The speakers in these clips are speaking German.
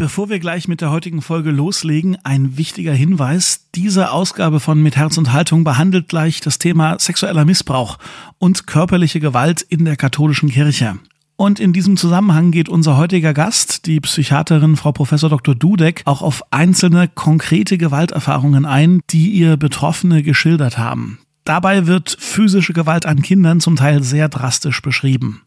Bevor wir gleich mit der heutigen Folge loslegen, ein wichtiger Hinweis. Diese Ausgabe von Mit Herz und Haltung behandelt gleich das Thema sexueller Missbrauch und körperliche Gewalt in der katholischen Kirche. Und in diesem Zusammenhang geht unser heutiger Gast, die Psychiaterin Frau Professor Dr. Dudek, auch auf einzelne konkrete Gewalterfahrungen ein, die ihr Betroffene geschildert haben. Dabei wird physische Gewalt an Kindern zum Teil sehr drastisch beschrieben.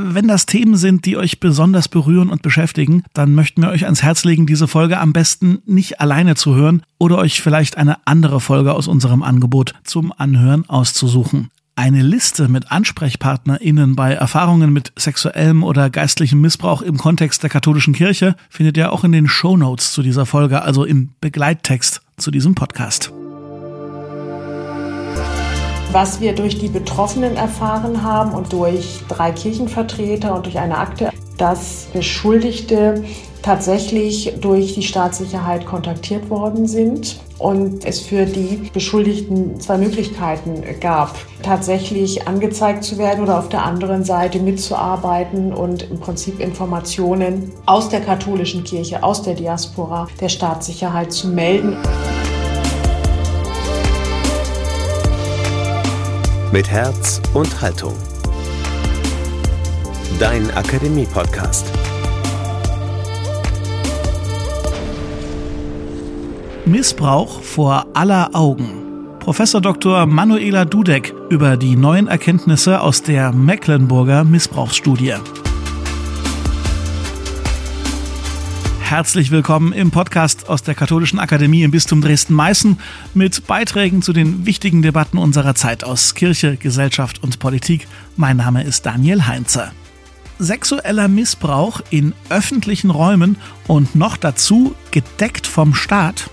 Wenn das Themen sind, die euch besonders berühren und beschäftigen, dann möchten wir euch ans Herz legen, diese Folge am besten nicht alleine zu hören oder euch vielleicht eine andere Folge aus unserem Angebot zum Anhören auszusuchen. Eine Liste mit AnsprechpartnerInnen bei Erfahrungen mit sexuellem oder geistlichem Missbrauch im Kontext der katholischen Kirche findet ihr auch in den Show Notes zu dieser Folge, also im Begleittext zu diesem Podcast. Was wir durch die Betroffenen erfahren haben und durch drei Kirchenvertreter und durch eine Akte, dass Beschuldigte tatsächlich durch die Staatssicherheit kontaktiert worden sind und es für die Beschuldigten zwei Möglichkeiten gab, tatsächlich angezeigt zu werden oder auf der anderen Seite mitzuarbeiten und im Prinzip Informationen aus der katholischen Kirche, aus der Diaspora der Staatssicherheit zu melden. Mit Herz und Haltung. Dein Akademie-Podcast. Missbrauch vor aller Augen. Professor Dr. Manuela Dudek über die neuen Erkenntnisse aus der Mecklenburger Missbrauchsstudie. Herzlich willkommen im Podcast aus der Katholischen Akademie im Bistum Dresden-Meißen mit Beiträgen zu den wichtigen Debatten unserer Zeit aus Kirche, Gesellschaft und Politik. Mein Name ist Daniel Heinze. Sexueller Missbrauch in öffentlichen Räumen und noch dazu gedeckt vom Staat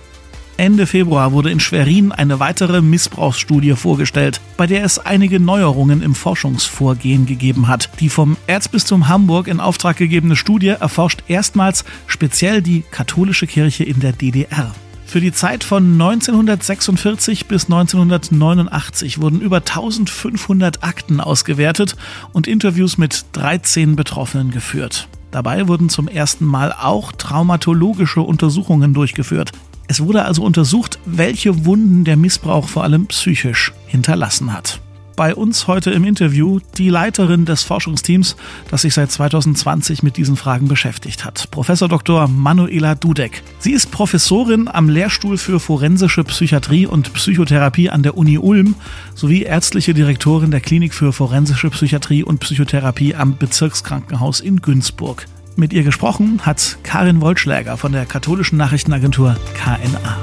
Ende Februar wurde in Schwerin eine weitere Missbrauchsstudie vorgestellt, bei der es einige Neuerungen im Forschungsvorgehen gegeben hat. Die vom Erzbistum Hamburg in Auftrag gegebene Studie erforscht erstmals speziell die katholische Kirche in der DDR. Für die Zeit von 1946 bis 1989 wurden über 1500 Akten ausgewertet und Interviews mit 13 Betroffenen geführt. Dabei wurden zum ersten Mal auch traumatologische Untersuchungen durchgeführt. Es wurde also untersucht, welche Wunden der Missbrauch vor allem psychisch hinterlassen hat. Bei uns heute im Interview die Leiterin des Forschungsteams, das sich seit 2020 mit diesen Fragen beschäftigt hat, Professor Dr. Manuela Dudek. Sie ist Professorin am Lehrstuhl für forensische Psychiatrie und Psychotherapie an der Uni Ulm sowie ärztliche Direktorin der Klinik für forensische Psychiatrie und Psychotherapie am Bezirkskrankenhaus in Günzburg. Mit ihr gesprochen hat Karin Wollschläger von der katholischen Nachrichtenagentur KNA.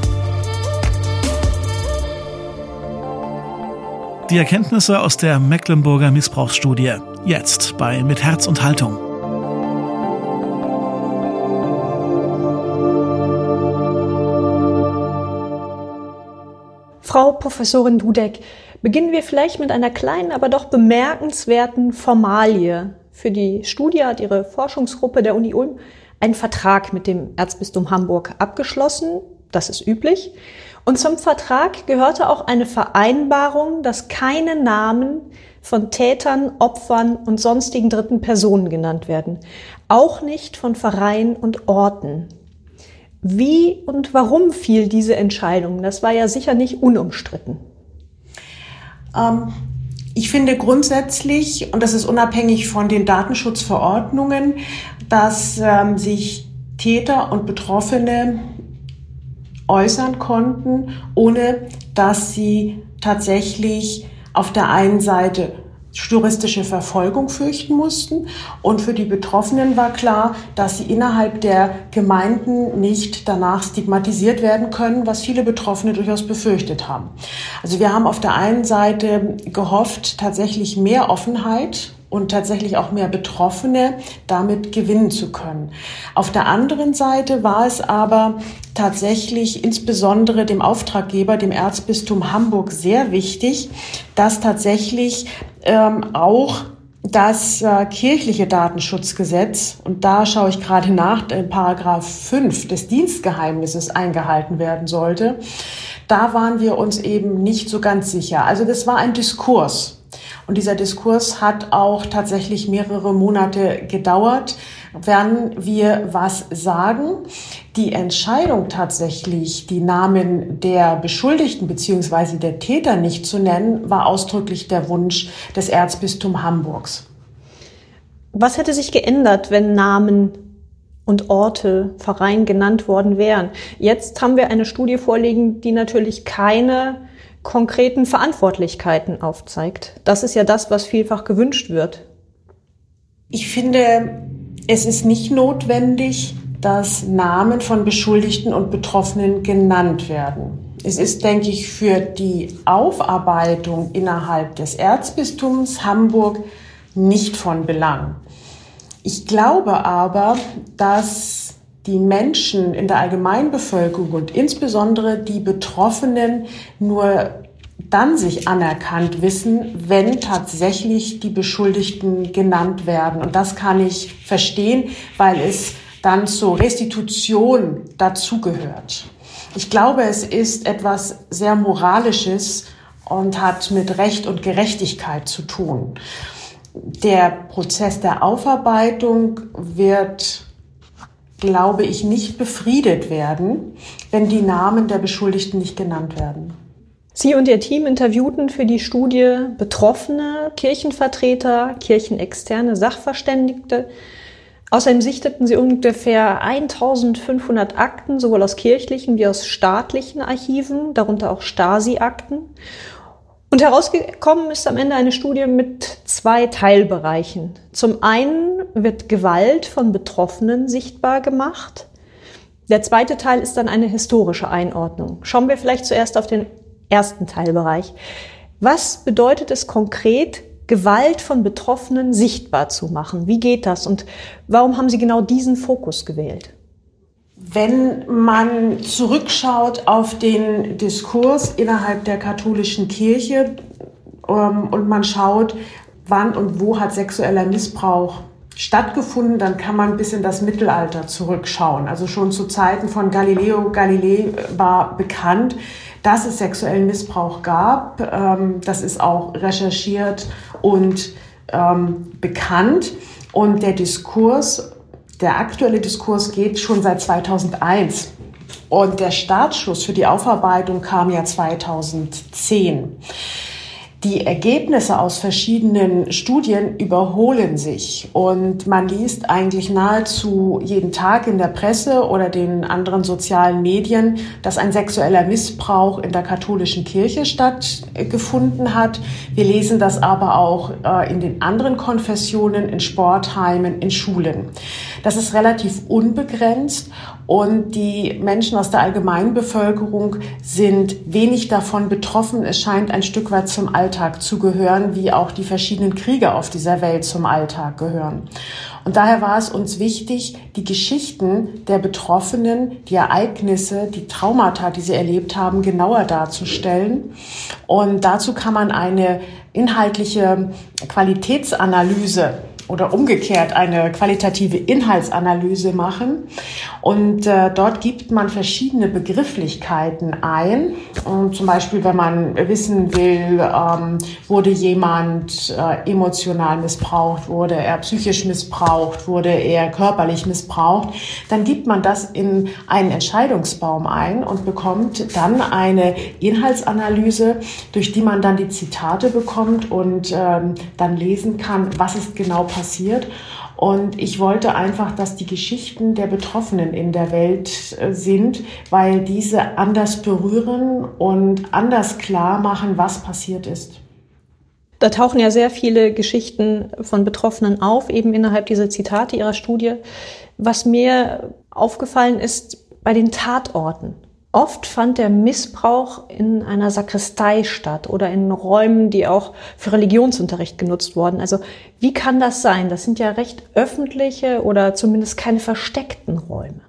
Die Erkenntnisse aus der Mecklenburger Missbrauchsstudie. Jetzt bei Mit Herz und Haltung. Frau Professorin Dudek, beginnen wir vielleicht mit einer kleinen, aber doch bemerkenswerten Formalie. Für die Studie hat ihre Forschungsgruppe der Uni Ulm einen Vertrag mit dem Erzbistum Hamburg abgeschlossen. Das ist üblich. Und zum Vertrag gehörte auch eine Vereinbarung, dass keine Namen von Tätern, Opfern und sonstigen dritten Personen genannt werden. Auch nicht von Vereinen und Orten. Wie und warum fiel diese Entscheidung? Das war ja sicher nicht unumstritten. Ähm, ich finde grundsätzlich, und das ist unabhängig von den Datenschutzverordnungen, dass ähm, sich Täter und Betroffene äußern konnten, ohne dass sie tatsächlich auf der einen Seite juristische Verfolgung fürchten mussten. Und für die Betroffenen war klar, dass sie innerhalb der Gemeinden nicht danach stigmatisiert werden können, was viele Betroffene durchaus befürchtet haben. Also wir haben auf der einen Seite gehofft, tatsächlich mehr Offenheit und tatsächlich auch mehr Betroffene damit gewinnen zu können. Auf der anderen Seite war es aber tatsächlich insbesondere dem Auftraggeber, dem Erzbistum Hamburg, sehr wichtig, dass tatsächlich ähm, auch das äh, kirchliche Datenschutzgesetz, und da schaue ich gerade nach, in Paragraph 5 des Dienstgeheimnisses eingehalten werden sollte. Da waren wir uns eben nicht so ganz sicher. Also das war ein Diskurs. Und dieser Diskurs hat auch tatsächlich mehrere Monate gedauert, werden wir was sagen. Die Entscheidung tatsächlich, die Namen der Beschuldigten bzw. der Täter nicht zu nennen, war ausdrücklich der Wunsch des Erzbistums Hamburgs. Was hätte sich geändert, wenn Namen und Orte, Verein genannt worden wären? Jetzt haben wir eine Studie vorliegen, die natürlich keine konkreten Verantwortlichkeiten aufzeigt. Das ist ja das, was vielfach gewünscht wird. Ich finde, es ist nicht notwendig, dass Namen von Beschuldigten und Betroffenen genannt werden. Es ist, denke ich, für die Aufarbeitung innerhalb des Erzbistums Hamburg nicht von Belang. Ich glaube aber, dass die Menschen in der Allgemeinbevölkerung und insbesondere die Betroffenen nur dann sich anerkannt wissen, wenn tatsächlich die Beschuldigten genannt werden. Und das kann ich verstehen, weil es dann zur Restitution dazugehört. Ich glaube, es ist etwas sehr Moralisches und hat mit Recht und Gerechtigkeit zu tun. Der Prozess der Aufarbeitung wird glaube ich, nicht befriedet werden, wenn die Namen der Beschuldigten nicht genannt werden. Sie und Ihr Team interviewten für die Studie Betroffene, Kirchenvertreter, kirchenexterne Sachverständigte. Außerdem sichteten Sie ungefähr 1500 Akten, sowohl aus kirchlichen wie aus staatlichen Archiven, darunter auch Stasi-Akten. Und herausgekommen ist am Ende eine Studie mit zwei Teilbereichen. Zum einen wird Gewalt von Betroffenen sichtbar gemacht. Der zweite Teil ist dann eine historische Einordnung. Schauen wir vielleicht zuerst auf den ersten Teilbereich. Was bedeutet es konkret, Gewalt von Betroffenen sichtbar zu machen? Wie geht das und warum haben Sie genau diesen Fokus gewählt? Wenn man zurückschaut auf den Diskurs innerhalb der katholischen Kirche ähm, und man schaut, wann und wo hat sexueller Missbrauch stattgefunden, dann kann man bis in das Mittelalter zurückschauen. Also schon zu Zeiten von Galileo Galilei war bekannt, dass es sexuellen Missbrauch gab. Ähm, das ist auch recherchiert und ähm, bekannt. Und der Diskurs der aktuelle Diskurs geht schon seit 2001 und der Startschuss für die Aufarbeitung kam ja 2010. Die Ergebnisse aus verschiedenen Studien überholen sich und man liest eigentlich nahezu jeden Tag in der Presse oder den anderen sozialen Medien, dass ein sexueller Missbrauch in der katholischen Kirche stattgefunden hat. Wir lesen das aber auch äh, in den anderen Konfessionen, in Sportheimen, in Schulen. Das ist relativ unbegrenzt und die Menschen aus der Allgemeinbevölkerung sind wenig davon betroffen. Es scheint ein Stück weit zum Alltag zu gehören, wie auch die verschiedenen Kriege auf dieser Welt zum Alltag gehören. Und daher war es uns wichtig, die Geschichten der Betroffenen, die Ereignisse, die Traumata, die sie erlebt haben, genauer darzustellen. Und dazu kann man eine inhaltliche Qualitätsanalyse oder umgekehrt eine qualitative Inhaltsanalyse machen. Und äh, dort gibt man verschiedene Begrifflichkeiten ein. Und zum Beispiel, wenn man wissen will, ähm, wurde jemand äh, emotional missbraucht, wurde er psychisch missbraucht, wurde er körperlich missbraucht, dann gibt man das in einen Entscheidungsbaum ein und bekommt dann eine Inhaltsanalyse, durch die man dann die Zitate bekommt und ähm, dann lesen kann, was ist genau passiert. Und ich wollte einfach, dass die Geschichten der Betroffenen in der Welt äh, sind, weil diese anders berühren und anders klar machen, was passiert ist. Da tauchen ja sehr viele Geschichten von Betroffenen auf, eben innerhalb dieser Zitate Ihrer Studie. Was mir aufgefallen ist bei den Tatorten. Oft fand der Missbrauch in einer Sakristei statt oder in Räumen, die auch für Religionsunterricht genutzt wurden. Also wie kann das sein? Das sind ja recht öffentliche oder zumindest keine versteckten Räume.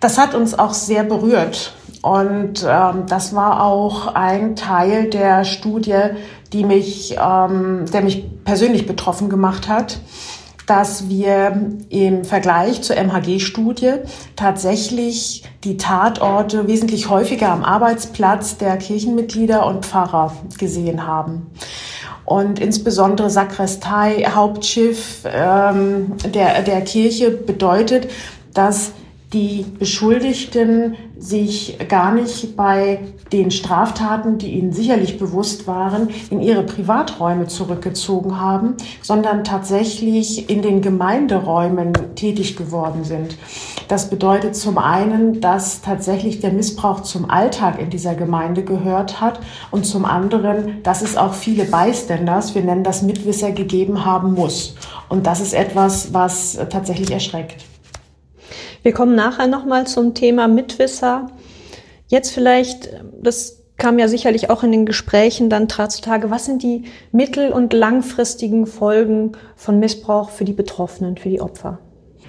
Das hat uns auch sehr berührt. Und ähm, das war auch ein Teil der Studie, die mich, ähm, der mich persönlich betroffen gemacht hat dass wir im Vergleich zur MHG-Studie tatsächlich die Tatorte wesentlich häufiger am Arbeitsplatz der Kirchenmitglieder und Pfarrer gesehen haben. Und insbesondere Sakristei, Hauptschiff ähm, der, der Kirche bedeutet, dass die Beschuldigten sich gar nicht bei den Straftaten, die ihnen sicherlich bewusst waren, in ihre Privaträume zurückgezogen haben, sondern tatsächlich in den Gemeinderäumen tätig geworden sind. Das bedeutet zum einen, dass tatsächlich der Missbrauch zum Alltag in dieser Gemeinde gehört hat und zum anderen, dass es auch viele Bystanders, wir nennen das Mitwisser, gegeben haben muss. Und das ist etwas, was tatsächlich erschreckt. Wir kommen nachher nochmal zum Thema Mitwisser. Jetzt vielleicht, das kam ja sicherlich auch in den Gesprächen dann zutage, was sind die mittel- und langfristigen Folgen von Missbrauch für die Betroffenen, für die Opfer?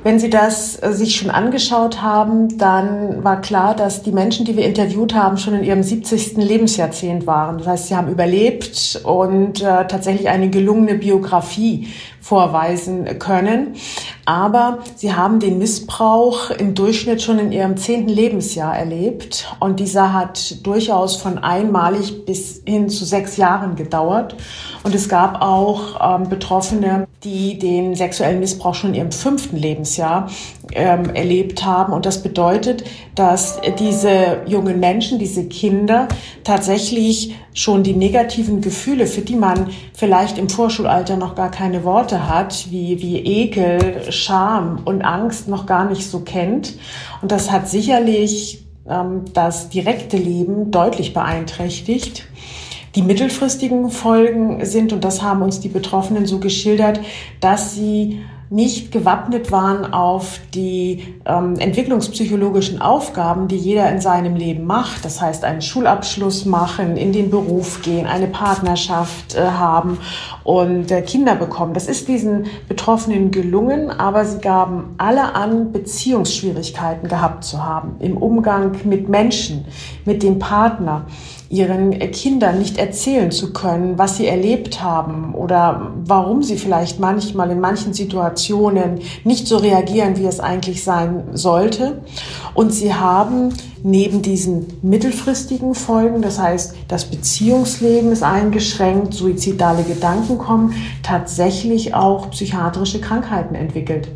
Wenn Sie das äh, sich schon angeschaut haben, dann war klar, dass die Menschen, die wir interviewt haben, schon in ihrem 70. Lebensjahrzehnt waren. Das heißt, sie haben überlebt und äh, tatsächlich eine gelungene Biografie vorweisen können. Aber sie haben den Missbrauch im Durchschnitt schon in ihrem zehnten Lebensjahr erlebt. Und dieser hat durchaus von einmalig bis hin zu sechs Jahren gedauert. Und es gab auch ähm, Betroffene, die den sexuellen Missbrauch schon in ihrem fünften Lebensjahr ähm, erlebt haben. Und das bedeutet, dass diese jungen Menschen, diese Kinder tatsächlich schon die negativen Gefühle, für die man vielleicht im Vorschulalter noch gar keine Worte hat, wie, wie Ekel, Scham und Angst noch gar nicht so kennt. Und das hat sicherlich ähm, das direkte Leben deutlich beeinträchtigt. Die mittelfristigen Folgen sind, und das haben uns die Betroffenen so geschildert, dass sie nicht gewappnet waren auf die ähm, entwicklungspsychologischen Aufgaben, die jeder in seinem Leben macht. Das heißt, einen Schulabschluss machen, in den Beruf gehen, eine Partnerschaft äh, haben und äh, Kinder bekommen. Das ist diesen Betroffenen gelungen, aber sie gaben alle an, Beziehungsschwierigkeiten gehabt zu haben im Umgang mit Menschen, mit dem Partner ihren Kindern nicht erzählen zu können, was sie erlebt haben oder warum sie vielleicht manchmal in manchen Situationen nicht so reagieren, wie es eigentlich sein sollte. Und sie haben neben diesen mittelfristigen Folgen, das heißt, das Beziehungsleben ist eingeschränkt, suizidale Gedanken kommen, tatsächlich auch psychiatrische Krankheiten entwickelt.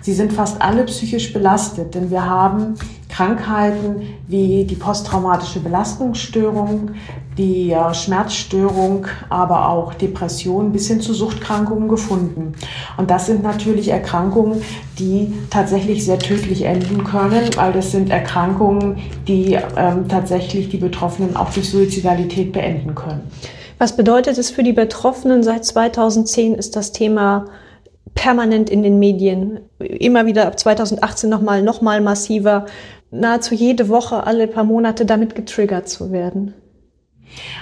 Sie sind fast alle psychisch belastet, denn wir haben Krankheiten wie die posttraumatische Belastungsstörung, die Schmerzstörung, aber auch Depression bis hin zu Suchtkrankungen gefunden. Und das sind natürlich Erkrankungen, die tatsächlich sehr tödlich enden können, weil das sind Erkrankungen, die ähm, tatsächlich die Betroffenen auch durch Suizidalität beenden können. Was bedeutet es für die Betroffenen? Seit 2010 ist das Thema permanent in den Medien, immer wieder ab 2018 nochmal, nochmal massiver, nahezu jede Woche, alle paar Monate damit getriggert zu werden.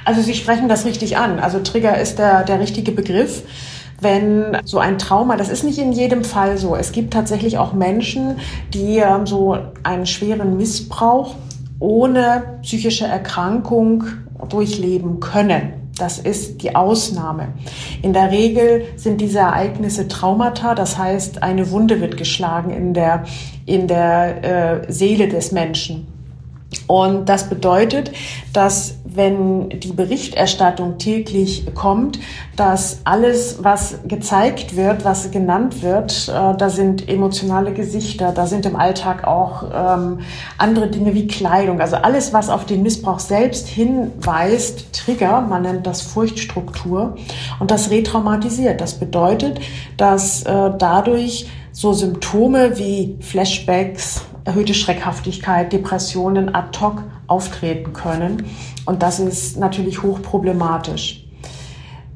Also Sie sprechen das richtig an. Also Trigger ist der, der richtige Begriff. Wenn so ein Trauma, das ist nicht in jedem Fall so. Es gibt tatsächlich auch Menschen, die ähm, so einen schweren Missbrauch ohne psychische Erkrankung durchleben können. Das ist die Ausnahme. In der Regel sind diese Ereignisse Traumata, das heißt, eine Wunde wird geschlagen in der, in der äh, Seele des Menschen. Und das bedeutet, dass wenn die Berichterstattung täglich kommt, dass alles, was gezeigt wird, was genannt wird, äh, da sind emotionale Gesichter, da sind im Alltag auch ähm, andere Dinge wie Kleidung, also alles, was auf den Missbrauch selbst hinweist, Trigger, man nennt das Furchtstruktur, und das retraumatisiert. Das bedeutet, dass äh, dadurch so Symptome wie Flashbacks, erhöhte Schreckhaftigkeit, Depressionen ad hoc auftreten können. Und das ist natürlich hochproblematisch.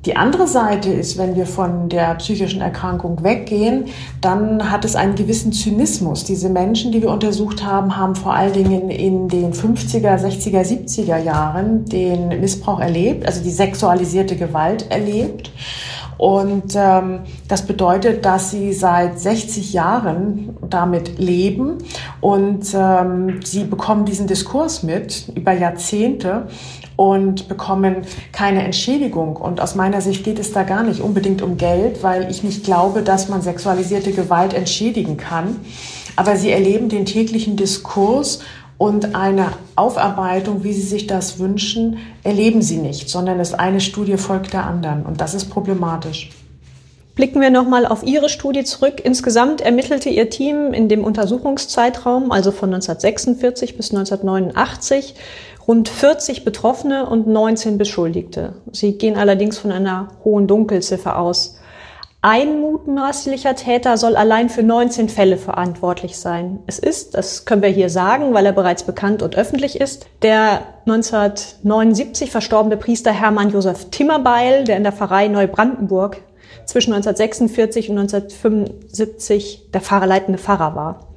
Die andere Seite ist, wenn wir von der psychischen Erkrankung weggehen, dann hat es einen gewissen Zynismus. Diese Menschen, die wir untersucht haben, haben vor allen Dingen in den 50er, 60er, 70er Jahren den Missbrauch erlebt, also die sexualisierte Gewalt erlebt. Und ähm, das bedeutet, dass sie seit 60 Jahren damit leben und ähm, sie bekommen diesen Diskurs mit über Jahrzehnte und bekommen keine Entschädigung. Und aus meiner Sicht geht es da gar nicht unbedingt um Geld, weil ich nicht glaube, dass man sexualisierte Gewalt entschädigen kann. Aber sie erleben den täglichen Diskurs und eine Aufarbeitung, wie Sie sich das wünschen, erleben Sie nicht, sondern es eine Studie folgt der anderen. Und das ist problematisch. Blicken wir nochmal auf Ihre Studie zurück. Insgesamt ermittelte Ihr Team in dem Untersuchungszeitraum, also von 1946 bis 1989, rund 40 Betroffene und 19 Beschuldigte. Sie gehen allerdings von einer hohen Dunkelziffer aus. Ein mutmaßlicher Täter soll allein für 19 Fälle verantwortlich sein. Es ist, das können wir hier sagen, weil er bereits bekannt und öffentlich ist, der 1979 verstorbene Priester Hermann Josef Timmerbeil, der in der Pfarrei Neubrandenburg zwischen 1946 und 1975 der fahrerleitende Pfarrer war.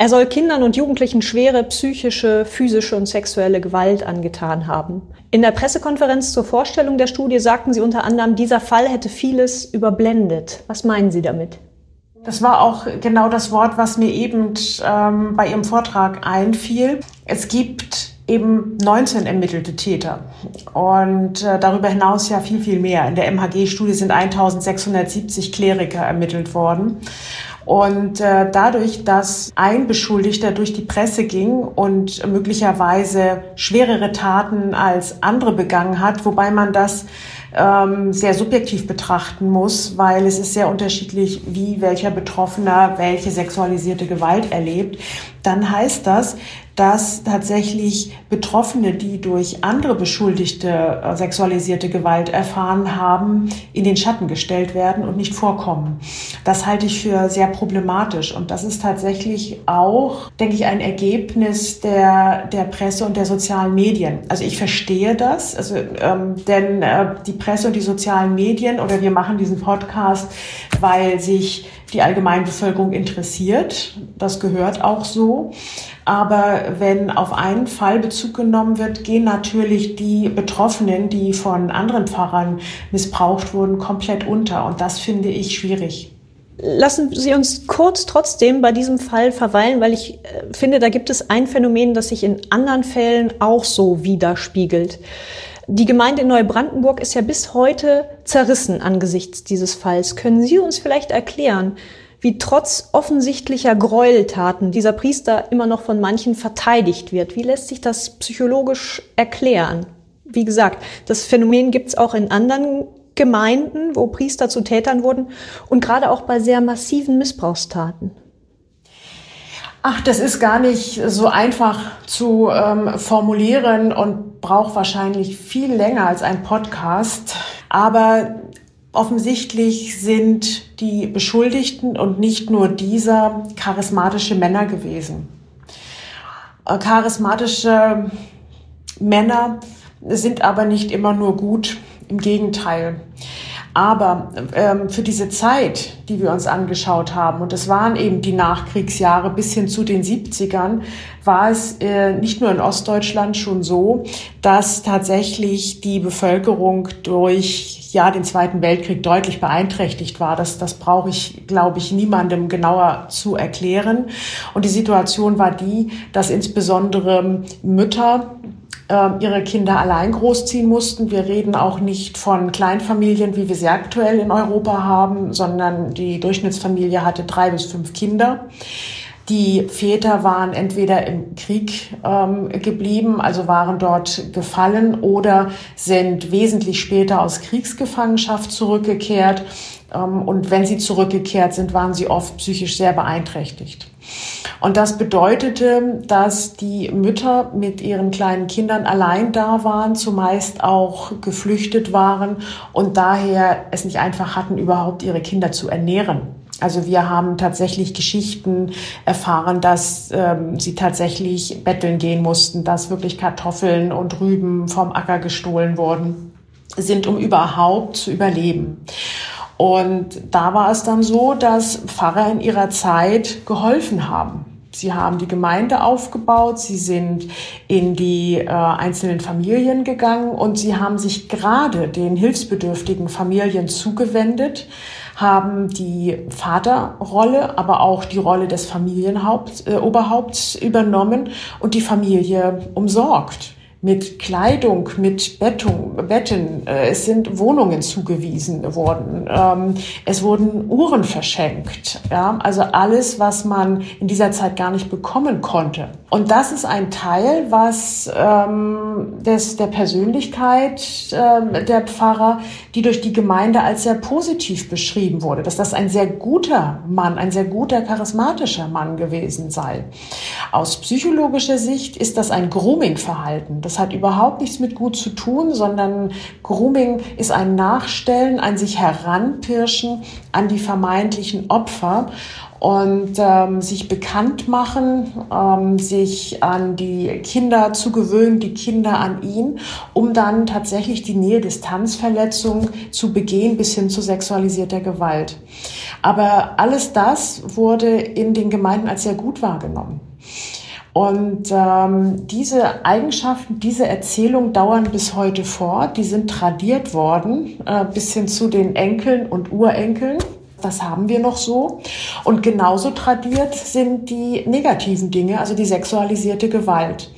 Er soll Kindern und Jugendlichen schwere psychische, physische und sexuelle Gewalt angetan haben. In der Pressekonferenz zur Vorstellung der Studie sagten Sie unter anderem, dieser Fall hätte vieles überblendet. Was meinen Sie damit? Das war auch genau das Wort, was mir eben ähm, bei Ihrem Vortrag einfiel. Es gibt eben 19 ermittelte Täter und äh, darüber hinaus ja viel, viel mehr. In der MHG-Studie sind 1670 Kleriker ermittelt worden. Und äh, dadurch, dass ein Beschuldigter durch die Presse ging und möglicherweise schwerere Taten als andere begangen hat, wobei man das ähm, sehr subjektiv betrachten muss, weil es ist sehr unterschiedlich, wie welcher Betroffener welche sexualisierte Gewalt erlebt, dann heißt das, dass tatsächlich Betroffene, die durch andere Beschuldigte äh, sexualisierte Gewalt erfahren haben, in den Schatten gestellt werden und nicht vorkommen. Das halte ich für sehr problematisch. Und das ist tatsächlich auch, denke ich, ein Ergebnis der, der Presse und der sozialen Medien. Also ich verstehe das, also, ähm, denn äh, die Presse und die sozialen Medien oder wir machen diesen Podcast, weil sich die Allgemeinbevölkerung interessiert. Das gehört auch so. Aber wenn auf einen Fall Bezug genommen wird, gehen natürlich die Betroffenen, die von anderen Pfarrern missbraucht wurden, komplett unter. Und das finde ich schwierig. Lassen Sie uns kurz trotzdem bei diesem Fall verweilen, weil ich äh, finde, da gibt es ein Phänomen, das sich in anderen Fällen auch so widerspiegelt. Die Gemeinde in Neubrandenburg ist ja bis heute zerrissen angesichts dieses Falls. Können Sie uns vielleicht erklären, wie trotz offensichtlicher Gräueltaten dieser Priester immer noch von manchen verteidigt wird? Wie lässt sich das psychologisch erklären? Wie gesagt, das Phänomen gibt es auch in anderen Gemeinden, wo Priester zu Tätern wurden und gerade auch bei sehr massiven Missbrauchstaten. Ach, das ist gar nicht so einfach zu ähm, formulieren und braucht wahrscheinlich viel länger als ein Podcast. Aber offensichtlich sind die Beschuldigten und nicht nur dieser charismatische Männer gewesen. Äh, charismatische Männer sind aber nicht immer nur gut, im Gegenteil. Aber ähm, für diese Zeit, die wir uns angeschaut haben, und es waren eben die Nachkriegsjahre bis hin zu den 70ern, war es äh, nicht nur in Ostdeutschland schon so, dass tatsächlich die Bevölkerung durch ja den Zweiten Weltkrieg deutlich beeinträchtigt war. Das, das brauche ich, glaube ich, niemandem genauer zu erklären. Und die Situation war die, dass insbesondere Mütter ihre Kinder allein großziehen mussten. Wir reden auch nicht von Kleinfamilien, wie wir sie aktuell in Europa haben, sondern die Durchschnittsfamilie hatte drei bis fünf Kinder. Die Väter waren entweder im Krieg ähm, geblieben, also waren dort gefallen oder sind wesentlich später aus Kriegsgefangenschaft zurückgekehrt. Ähm, und wenn sie zurückgekehrt sind, waren sie oft psychisch sehr beeinträchtigt. Und das bedeutete, dass die Mütter mit ihren kleinen Kindern allein da waren, zumeist auch geflüchtet waren und daher es nicht einfach hatten, überhaupt ihre Kinder zu ernähren. Also wir haben tatsächlich Geschichten erfahren, dass ähm, sie tatsächlich betteln gehen mussten, dass wirklich Kartoffeln und Rüben vom Acker gestohlen worden sind, um überhaupt zu überleben. Und da war es dann so, dass Pfarrer in ihrer Zeit geholfen haben. Sie haben die Gemeinde aufgebaut, sie sind in die äh, einzelnen Familien gegangen und sie haben sich gerade den hilfsbedürftigen Familien zugewendet, haben die Vaterrolle, aber auch die Rolle des Familienoberhaupts äh, übernommen und die Familie umsorgt mit Kleidung, mit Bettung, Betten. Äh, es sind Wohnungen zugewiesen worden. Ähm, es wurden Uhren verschenkt. Ja, also alles, was man in dieser Zeit gar nicht bekommen konnte. Und das ist ein Teil, was ähm, des, der Persönlichkeit äh, der Pfarrer, die durch die Gemeinde als sehr positiv beschrieben wurde, dass das ein sehr guter Mann, ein sehr guter charismatischer Mann gewesen sei. Aus psychologischer Sicht ist das ein Grooming-Verhalten. Das hat überhaupt nichts mit gut zu tun, sondern Grooming ist ein Nachstellen, ein sich heranpirschen an die vermeintlichen Opfer und ähm, sich bekannt machen, ähm, sich an die Kinder zu gewöhnen, die Kinder an ihn, um dann tatsächlich die Nähe-Distanzverletzung zu begehen bis hin zu sexualisierter Gewalt. Aber alles das wurde in den Gemeinden als sehr gut wahrgenommen. Und ähm, diese Eigenschaften, diese Erzählungen dauern bis heute fort. Die sind tradiert worden äh, bis hin zu den Enkeln und Urenkeln. Das haben wir noch so. Und genauso tradiert sind die negativen Dinge, also die sexualisierte Gewalt.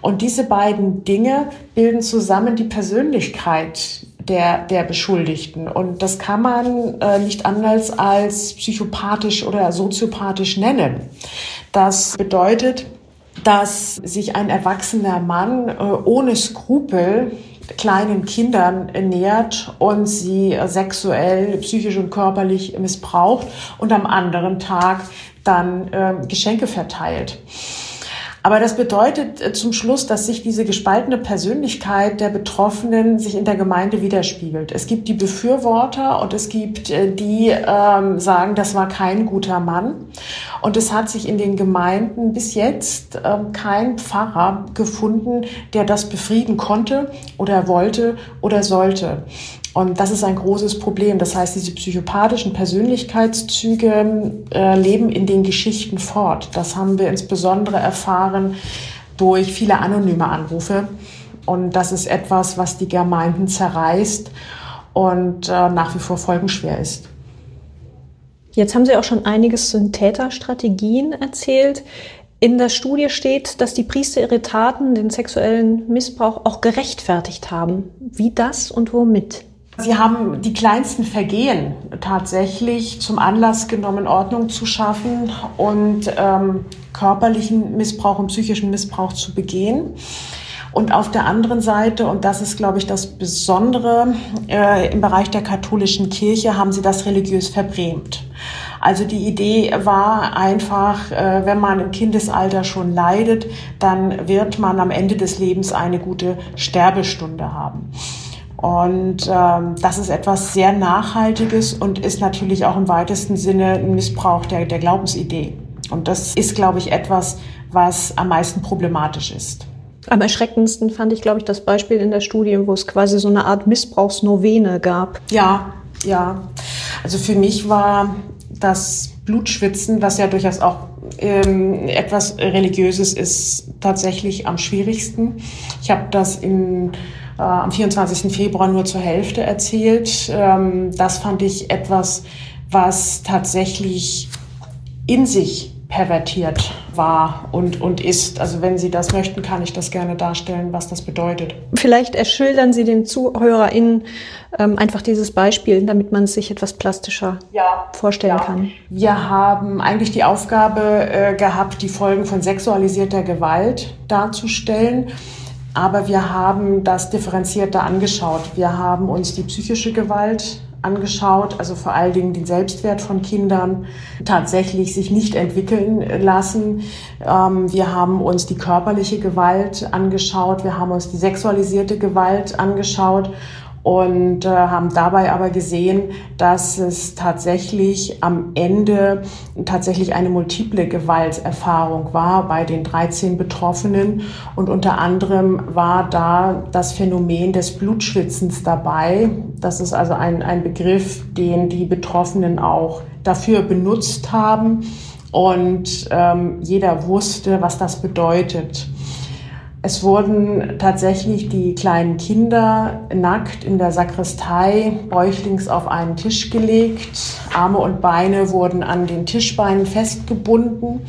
Und diese beiden Dinge bilden zusammen die Persönlichkeit der, der Beschuldigten. Und das kann man äh, nicht anders als psychopathisch oder soziopathisch nennen. Das bedeutet, dass sich ein erwachsener Mann äh, ohne Skrupel kleinen Kindern nährt und sie sexuell, psychisch und körperlich missbraucht und am anderen Tag dann äh, Geschenke verteilt. Aber das bedeutet äh, zum Schluss, dass sich diese gespaltene Persönlichkeit der Betroffenen sich in der Gemeinde widerspiegelt. Es gibt die Befürworter und es gibt äh, die ähm, sagen, das war kein guter Mann. Und es hat sich in den Gemeinden bis jetzt ähm, kein Pfarrer gefunden, der das befrieden konnte oder wollte oder sollte. Und das ist ein großes Problem. Das heißt, diese psychopathischen Persönlichkeitszüge äh, leben in den Geschichten fort. Das haben wir insbesondere erfahren durch viele anonyme Anrufe. Und das ist etwas, was die Gemeinden zerreißt und äh, nach wie vor folgenschwer ist. Jetzt haben Sie auch schon einiges zu den Täterstrategien erzählt. In der Studie steht, dass die Priester ihre Taten, den sexuellen Missbrauch auch gerechtfertigt haben. Wie das und womit? Sie haben die kleinsten Vergehen tatsächlich zum Anlass genommen, Ordnung zu schaffen und ähm, körperlichen Missbrauch und psychischen Missbrauch zu begehen. Und auf der anderen Seite, und das ist, glaube ich, das Besondere, äh, im Bereich der katholischen Kirche haben sie das religiös verbrämt. Also die Idee war einfach, äh, wenn man im Kindesalter schon leidet, dann wird man am Ende des Lebens eine gute Sterbestunde haben. Und ähm, das ist etwas sehr Nachhaltiges und ist natürlich auch im weitesten Sinne ein Missbrauch der, der Glaubensidee. Und das ist, glaube ich, etwas, was am meisten problematisch ist. Am erschreckendsten fand ich, glaube ich, das Beispiel in der Studie, wo es quasi so eine Art Missbrauchsnovene gab. Ja, ja. Also für mich war das Blutschwitzen, was ja durchaus auch ähm, etwas Religiöses ist, tatsächlich am schwierigsten. Ich habe das in äh, am 24. Februar nur zur Hälfte erzählt. Ähm, das fand ich etwas, was tatsächlich in sich pervertiert war und, und ist. Also wenn Sie das möchten, kann ich das gerne darstellen, was das bedeutet. Vielleicht erschildern Sie den ZuhörerInnen ähm, einfach dieses Beispiel, damit man es sich etwas plastischer ja, vorstellen ja. kann. Wir haben eigentlich die Aufgabe äh, gehabt, die Folgen von sexualisierter Gewalt darzustellen. Aber wir haben das differenzierter angeschaut. Wir haben uns die psychische Gewalt angeschaut, also vor allen Dingen den Selbstwert von Kindern tatsächlich sich nicht entwickeln lassen. Ähm, wir haben uns die körperliche Gewalt angeschaut, wir haben uns die sexualisierte Gewalt angeschaut und äh, haben dabei aber gesehen, dass es tatsächlich am Ende tatsächlich eine multiple Gewalterfahrung war bei den 13 Betroffenen und unter anderem war da das Phänomen des Blutschwitzens dabei. Das ist also ein, ein Begriff, den die Betroffenen auch dafür benutzt haben und ähm, jeder wusste, was das bedeutet. Es wurden tatsächlich die kleinen Kinder nackt in der Sakristei bäuchlings auf einen Tisch gelegt. Arme und Beine wurden an den Tischbeinen festgebunden.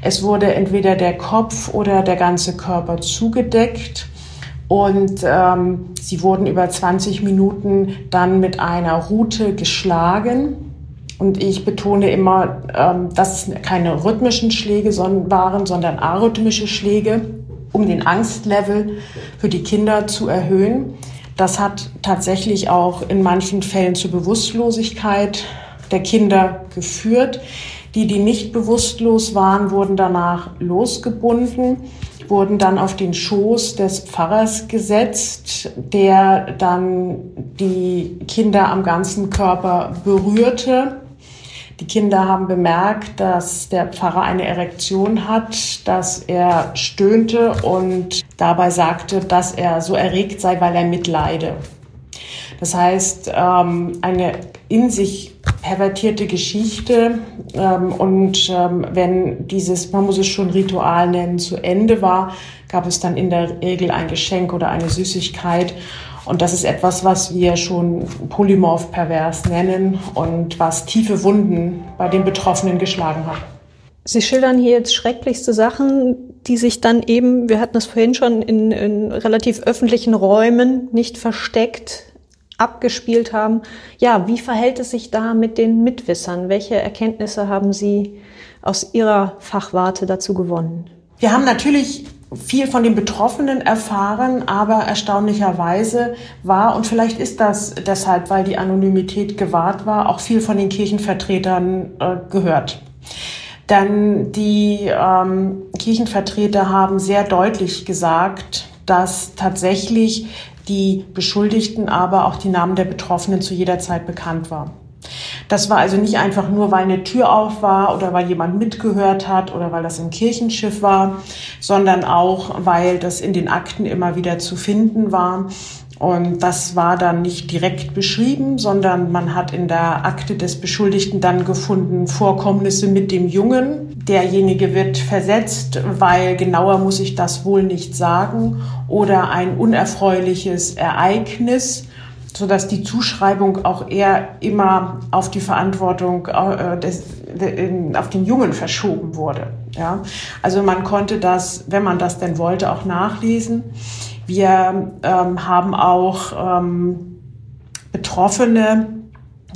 Es wurde entweder der Kopf oder der ganze Körper zugedeckt. Und ähm, sie wurden über 20 Minuten dann mit einer Rute geschlagen. Und ich betone immer, ähm, dass es keine rhythmischen Schläge waren, sondern arrhythmische Schläge, um den Angstlevel für die Kinder zu erhöhen. Das hat tatsächlich auch in manchen Fällen zur Bewusstlosigkeit der Kinder geführt. Die, die nicht bewusstlos waren, wurden danach losgebunden, wurden dann auf den Schoß des Pfarrers gesetzt, der dann die Kinder am ganzen Körper berührte. Die Kinder haben bemerkt, dass der Pfarrer eine Erektion hat, dass er stöhnte und dabei sagte, dass er so erregt sei, weil er mitleide. Das heißt, ähm, eine in sich pervertierte Geschichte. Ähm, und ähm, wenn dieses, man muss es schon Ritual nennen, zu Ende war, gab es dann in der Regel ein Geschenk oder eine Süßigkeit. Und das ist etwas, was wir schon polymorph pervers nennen und was tiefe Wunden bei den Betroffenen geschlagen hat. Sie schildern hier jetzt schrecklichste Sachen, die sich dann eben, wir hatten es vorhin schon, in, in relativ öffentlichen Räumen nicht versteckt abgespielt haben. Ja, wie verhält es sich da mit den Mitwissern? Welche Erkenntnisse haben Sie aus Ihrer Fachwarte dazu gewonnen? Wir haben natürlich viel von den Betroffenen erfahren, aber erstaunlicherweise war, und vielleicht ist das deshalb, weil die Anonymität gewahrt war, auch viel von den Kirchenvertretern äh, gehört. Denn die ähm, Kirchenvertreter haben sehr deutlich gesagt, dass tatsächlich die Beschuldigten, aber auch die Namen der Betroffenen zu jeder Zeit bekannt war. Das war also nicht einfach nur, weil eine Tür auf war oder weil jemand mitgehört hat oder weil das im Kirchenschiff war, sondern auch, weil das in den Akten immer wieder zu finden war und das war dann nicht direkt beschrieben, sondern man hat in der Akte des Beschuldigten dann gefunden Vorkommnisse mit dem Jungen. Derjenige wird versetzt, weil genauer muss ich das wohl nicht sagen oder ein unerfreuliches Ereignis so dass die Zuschreibung auch eher immer auf die Verantwortung äh, des, auf den Jungen verschoben wurde. Ja? Also man konnte das, wenn man das denn wollte, auch nachlesen. Wir ähm, haben auch ähm, Betroffene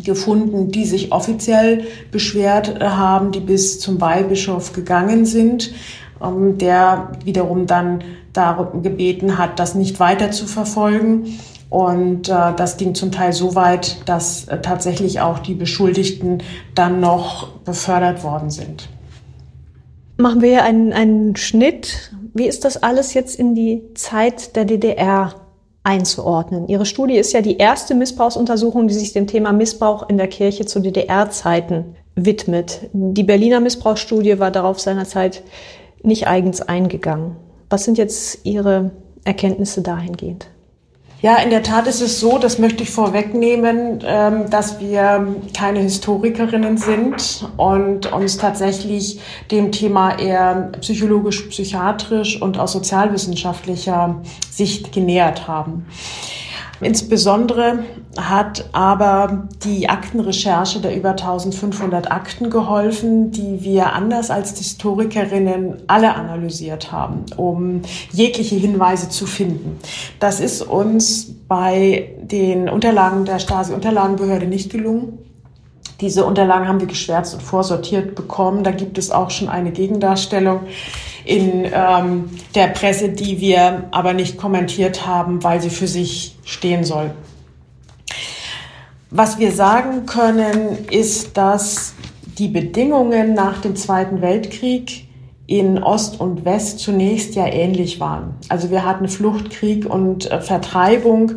gefunden, die sich offiziell beschwert äh, haben, die bis zum Weihbischof gegangen sind, ähm, der wiederum dann darum gebeten hat, das nicht weiter zu verfolgen. Und äh, das ging zum Teil so weit, dass äh, tatsächlich auch die Beschuldigten dann noch befördert worden sind. Machen wir einen, einen Schnitt wie ist das alles jetzt in die Zeit der DDR einzuordnen? Ihre Studie ist ja die erste Missbrauchsuntersuchung, die sich dem Thema Missbrauch in der Kirche zu DDR-Zeiten widmet. Die Berliner Missbrauchsstudie war darauf seinerzeit nicht eigens eingegangen. Was sind jetzt Ihre Erkenntnisse dahingehend? Ja, in der Tat ist es so, das möchte ich vorwegnehmen, ähm, dass wir keine Historikerinnen sind und uns tatsächlich dem Thema eher psychologisch, psychiatrisch und aus sozialwissenschaftlicher Sicht genähert haben. Insbesondere hat aber die Aktenrecherche der über 1500 Akten geholfen, die wir anders als Historikerinnen alle analysiert haben, um jegliche Hinweise zu finden. Das ist uns bei den Unterlagen der Stasi-Unterlagenbehörde nicht gelungen. Diese Unterlagen haben wir geschwärzt und vorsortiert bekommen. Da gibt es auch schon eine Gegendarstellung in ähm, der Presse, die wir aber nicht kommentiert haben, weil sie für sich stehen soll. Was wir sagen können, ist, dass die Bedingungen nach dem Zweiten Weltkrieg in Ost und West zunächst ja ähnlich waren. Also wir hatten Fluchtkrieg und äh, Vertreibung.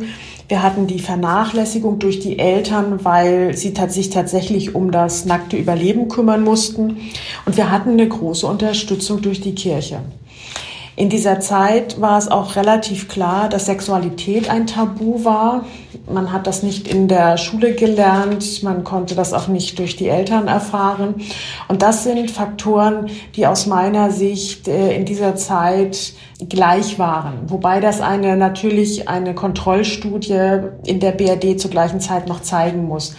Wir hatten die Vernachlässigung durch die Eltern, weil sie sich tatsächlich um das nackte Überleben kümmern mussten. Und wir hatten eine große Unterstützung durch die Kirche. In dieser Zeit war es auch relativ klar, dass Sexualität ein Tabu war. Man hat das nicht in der Schule gelernt. Man konnte das auch nicht durch die Eltern erfahren. Und das sind Faktoren, die aus meiner Sicht äh, in dieser Zeit gleich waren. Wobei das eine natürlich eine Kontrollstudie in der BRD zur gleichen Zeit noch zeigen muss.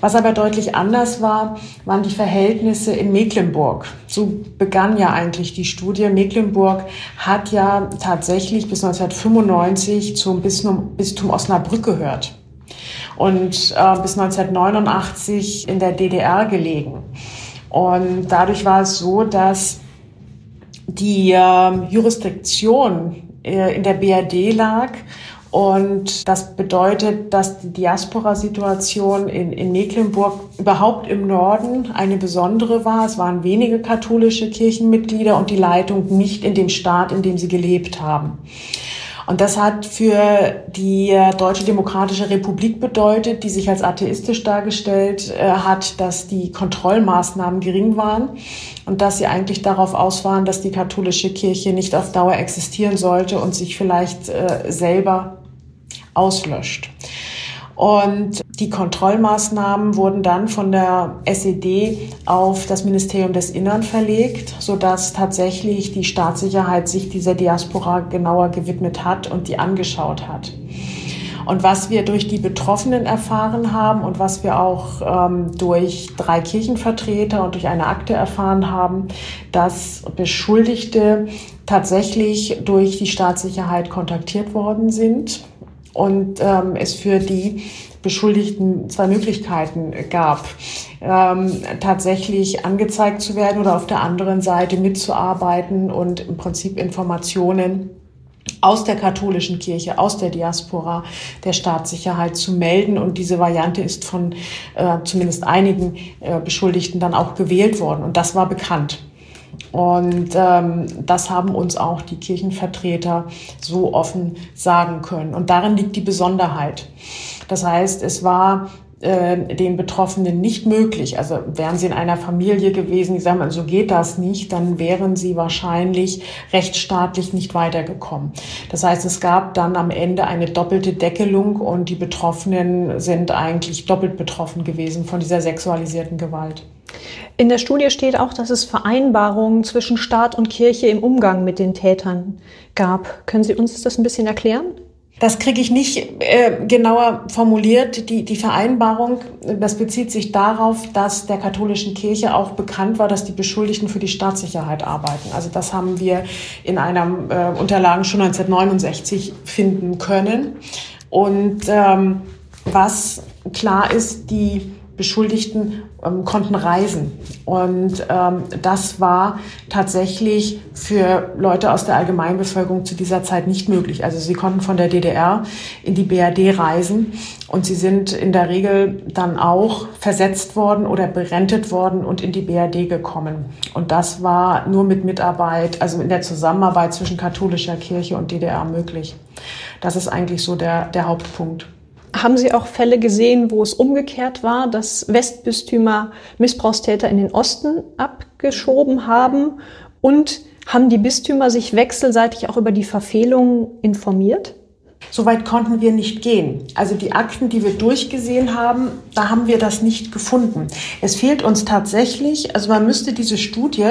Was aber deutlich anders war, waren die Verhältnisse in Mecklenburg. So begann ja eigentlich die Studie. Mecklenburg hat ja tatsächlich bis 1995 zum Bistum, Bistum Osnabrück gehört und äh, bis 1989 in der DDR gelegen. Und dadurch war es so, dass die äh, Jurisdiktion äh, in der BRD lag. Und das bedeutet, dass die Diaspora-Situation in, in Mecklenburg überhaupt im Norden eine besondere war. Es waren wenige katholische Kirchenmitglieder und die Leitung nicht in dem Staat, in dem sie gelebt haben. Und das hat für die Deutsche Demokratische Republik bedeutet, die sich als atheistisch dargestellt äh, hat, dass die Kontrollmaßnahmen gering waren und dass sie eigentlich darauf aus waren, dass die katholische Kirche nicht auf Dauer existieren sollte und sich vielleicht äh, selber auslöscht. Und die Kontrollmaßnahmen wurden dann von der SED auf das Ministerium des Innern verlegt, sodass tatsächlich die Staatssicherheit sich dieser Diaspora genauer gewidmet hat und die angeschaut hat. Und was wir durch die Betroffenen erfahren haben und was wir auch ähm, durch drei Kirchenvertreter und durch eine Akte erfahren haben, dass Beschuldigte tatsächlich durch die Staatssicherheit kontaktiert worden sind und ähm, es für die Beschuldigten zwei Möglichkeiten gab, ähm, tatsächlich angezeigt zu werden oder auf der anderen Seite mitzuarbeiten und im Prinzip Informationen aus der katholischen Kirche, aus der Diaspora der Staatssicherheit zu melden. Und diese Variante ist von äh, zumindest einigen äh, Beschuldigten dann auch gewählt worden. Und das war bekannt. Und ähm, das haben uns auch die Kirchenvertreter so offen sagen können. Und darin liegt die Besonderheit. Das heißt, es war äh, den Betroffenen nicht möglich. Also wären sie in einer Familie gewesen, die sagen, so geht das nicht, dann wären sie wahrscheinlich rechtsstaatlich nicht weitergekommen. Das heißt, es gab dann am Ende eine doppelte Deckelung und die Betroffenen sind eigentlich doppelt betroffen gewesen von dieser sexualisierten Gewalt. In der Studie steht auch, dass es Vereinbarungen zwischen Staat und Kirche im Umgang mit den Tätern gab. Können Sie uns das ein bisschen erklären? Das kriege ich nicht äh, genauer formuliert. Die, die Vereinbarung, das bezieht sich darauf, dass der katholischen Kirche auch bekannt war, dass die Beschuldigten für die Staatssicherheit arbeiten. Also das haben wir in einem äh, Unterlagen schon 1969 finden können. Und ähm, was klar ist, die Beschuldigten ähm, konnten reisen. Und ähm, das war tatsächlich für Leute aus der Allgemeinbevölkerung zu dieser Zeit nicht möglich. Also sie konnten von der DDR in die BRD reisen und sie sind in der Regel dann auch versetzt worden oder berentet worden und in die BRD gekommen. Und das war nur mit Mitarbeit, also in der Zusammenarbeit zwischen katholischer Kirche und DDR möglich. Das ist eigentlich so der, der Hauptpunkt. Haben Sie auch Fälle gesehen, wo es umgekehrt war, dass Westbistümer Missbrauchstäter in den Osten abgeschoben haben? Und haben die Bistümer sich wechselseitig auch über die Verfehlungen informiert? Soweit konnten wir nicht gehen. Also die Akten, die wir durchgesehen haben, da haben wir das nicht gefunden. Es fehlt uns tatsächlich, also man müsste diese Studie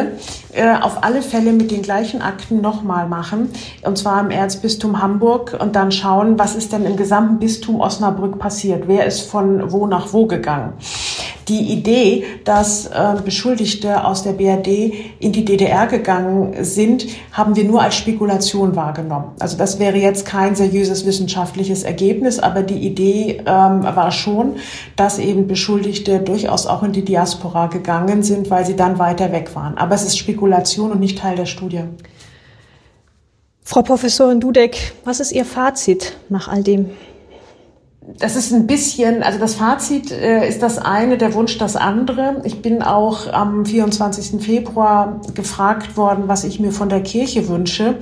äh, auf alle Fälle mit den gleichen Akten nochmal machen, und zwar im Erzbistum Hamburg und dann schauen, was ist denn im gesamten Bistum Osnabrück passiert, wer ist von wo nach wo gegangen. Die Idee, dass äh, Beschuldigte aus der BRD in die DDR gegangen sind, haben wir nur als Spekulation wahrgenommen. Also das wäre jetzt kein seriöses wissenschaftliches Ergebnis, aber die Idee ähm, war schon, dass eben Beschuldigte durchaus auch in die Diaspora gegangen sind, weil sie dann weiter weg waren. Aber es ist Spekulation und nicht Teil der Studie. Frau Professorin Dudek, was ist Ihr Fazit nach all dem? Das ist ein bisschen, also das Fazit äh, ist das eine, der Wunsch das andere. Ich bin auch am 24. Februar gefragt worden, was ich mir von der Kirche wünsche.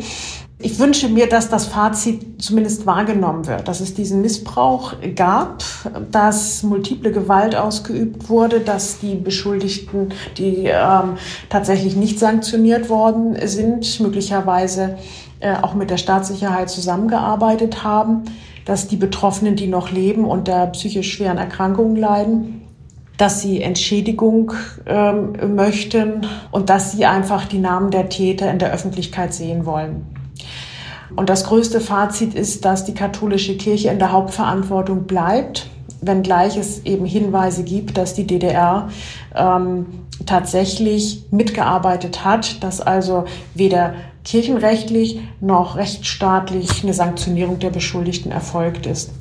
Ich wünsche mir, dass das Fazit zumindest wahrgenommen wird, dass es diesen Missbrauch gab, dass multiple Gewalt ausgeübt wurde, dass die Beschuldigten, die ähm, tatsächlich nicht sanktioniert worden sind, möglicherweise äh, auch mit der Staatssicherheit zusammengearbeitet haben, dass die Betroffenen, die noch leben, unter psychisch schweren Erkrankungen leiden, dass sie Entschädigung ähm, möchten und dass sie einfach die Namen der Täter in der Öffentlichkeit sehen wollen. Und das größte Fazit ist, dass die katholische Kirche in der Hauptverantwortung bleibt, wenngleich es eben Hinweise gibt, dass die DDR ähm, tatsächlich mitgearbeitet hat, dass also weder kirchenrechtlich noch rechtsstaatlich eine Sanktionierung der Beschuldigten erfolgt ist.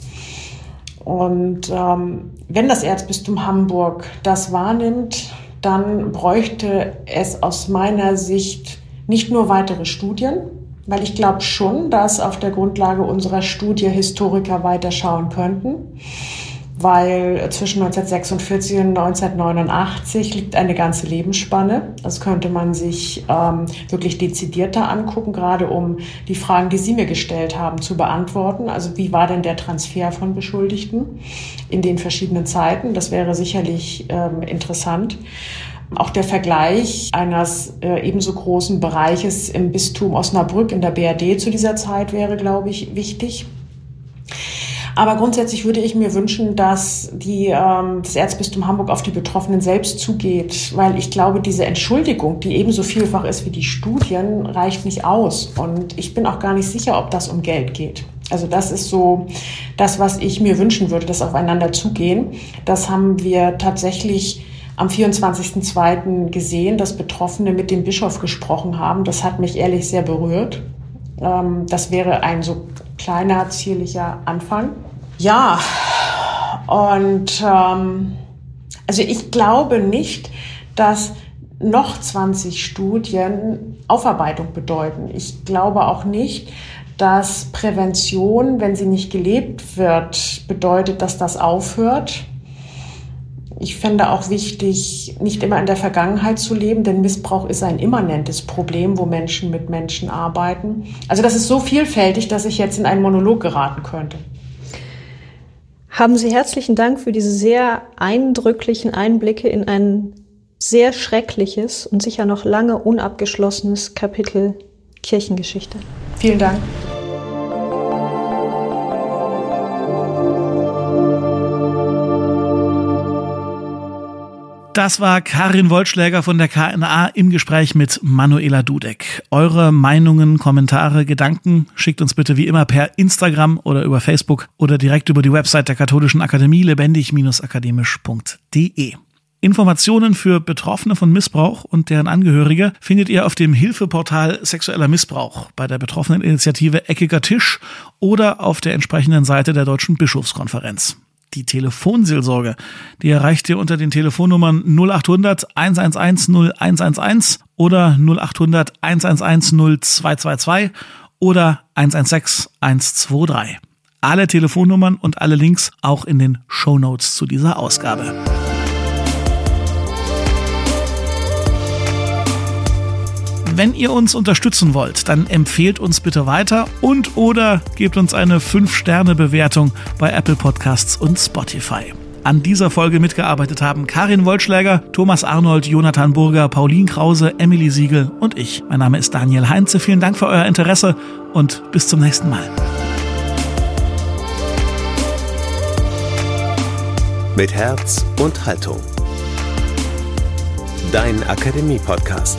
Und ähm, wenn das Erzbistum Hamburg das wahrnimmt, dann bräuchte es aus meiner Sicht nicht nur weitere Studien, weil ich glaube schon, dass auf der Grundlage unserer Studie Historiker weiterschauen könnten weil zwischen 1946 und 1989 liegt eine ganze Lebensspanne. Das könnte man sich ähm, wirklich dezidierter angucken, gerade um die Fragen, die Sie mir gestellt haben, zu beantworten. Also wie war denn der Transfer von Beschuldigten in den verschiedenen Zeiten? Das wäre sicherlich ähm, interessant. Auch der Vergleich eines äh, ebenso großen Bereiches im Bistum Osnabrück in der BRD zu dieser Zeit wäre, glaube ich, wichtig. Aber grundsätzlich würde ich mir wünschen, dass die, ähm, das Erzbistum Hamburg auf die Betroffenen selbst zugeht, weil ich glaube, diese Entschuldigung, die ebenso vielfach ist wie die Studien, reicht nicht aus. Und ich bin auch gar nicht sicher, ob das um Geld geht. Also das ist so das, was ich mir wünschen würde, das aufeinander zugehen. Das haben wir tatsächlich am 24.02. gesehen, dass Betroffene mit dem Bischof gesprochen haben. Das hat mich ehrlich sehr berührt. Ähm, das wäre ein so kleiner, zierlicher Anfang. Ja, und ähm, also ich glaube nicht, dass noch 20 Studien Aufarbeitung bedeuten. Ich glaube auch nicht, dass Prävention, wenn sie nicht gelebt wird, bedeutet, dass das aufhört. Ich fände auch wichtig, nicht immer in der Vergangenheit zu leben, denn Missbrauch ist ein immanentes Problem, wo Menschen mit Menschen arbeiten. Also das ist so vielfältig, dass ich jetzt in einen Monolog geraten könnte. Haben Sie herzlichen Dank für diese sehr eindrücklichen Einblicke in ein sehr schreckliches und sicher noch lange unabgeschlossenes Kapitel Kirchengeschichte. Vielen Dank. Das war Karin Wollschläger von der KNA im Gespräch mit Manuela Dudek. Eure Meinungen, Kommentare, Gedanken schickt uns bitte wie immer per Instagram oder über Facebook oder direkt über die Website der Katholischen Akademie lebendig-akademisch.de. Informationen für Betroffene von Missbrauch und deren Angehörige findet ihr auf dem Hilfeportal Sexueller Missbrauch bei der betroffenen Initiative Eckiger Tisch oder auf der entsprechenden Seite der Deutschen Bischofskonferenz die Telefonseelsorge. Die erreicht ihr unter den Telefonnummern 0800 111 0111 oder 0800 111 0222 oder 116 123. Alle Telefonnummern und alle Links auch in den Show Notes zu dieser Ausgabe. Wenn ihr uns unterstützen wollt, dann empfehlt uns bitte weiter und oder gebt uns eine 5-Sterne-Bewertung bei Apple Podcasts und Spotify. An dieser Folge mitgearbeitet haben Karin Wollschläger, Thomas Arnold, Jonathan Burger, Pauline Krause, Emily Siegel und ich. Mein Name ist Daniel Heinze. Vielen Dank für euer Interesse und bis zum nächsten Mal. Mit Herz und Haltung. Dein Akademie-Podcast.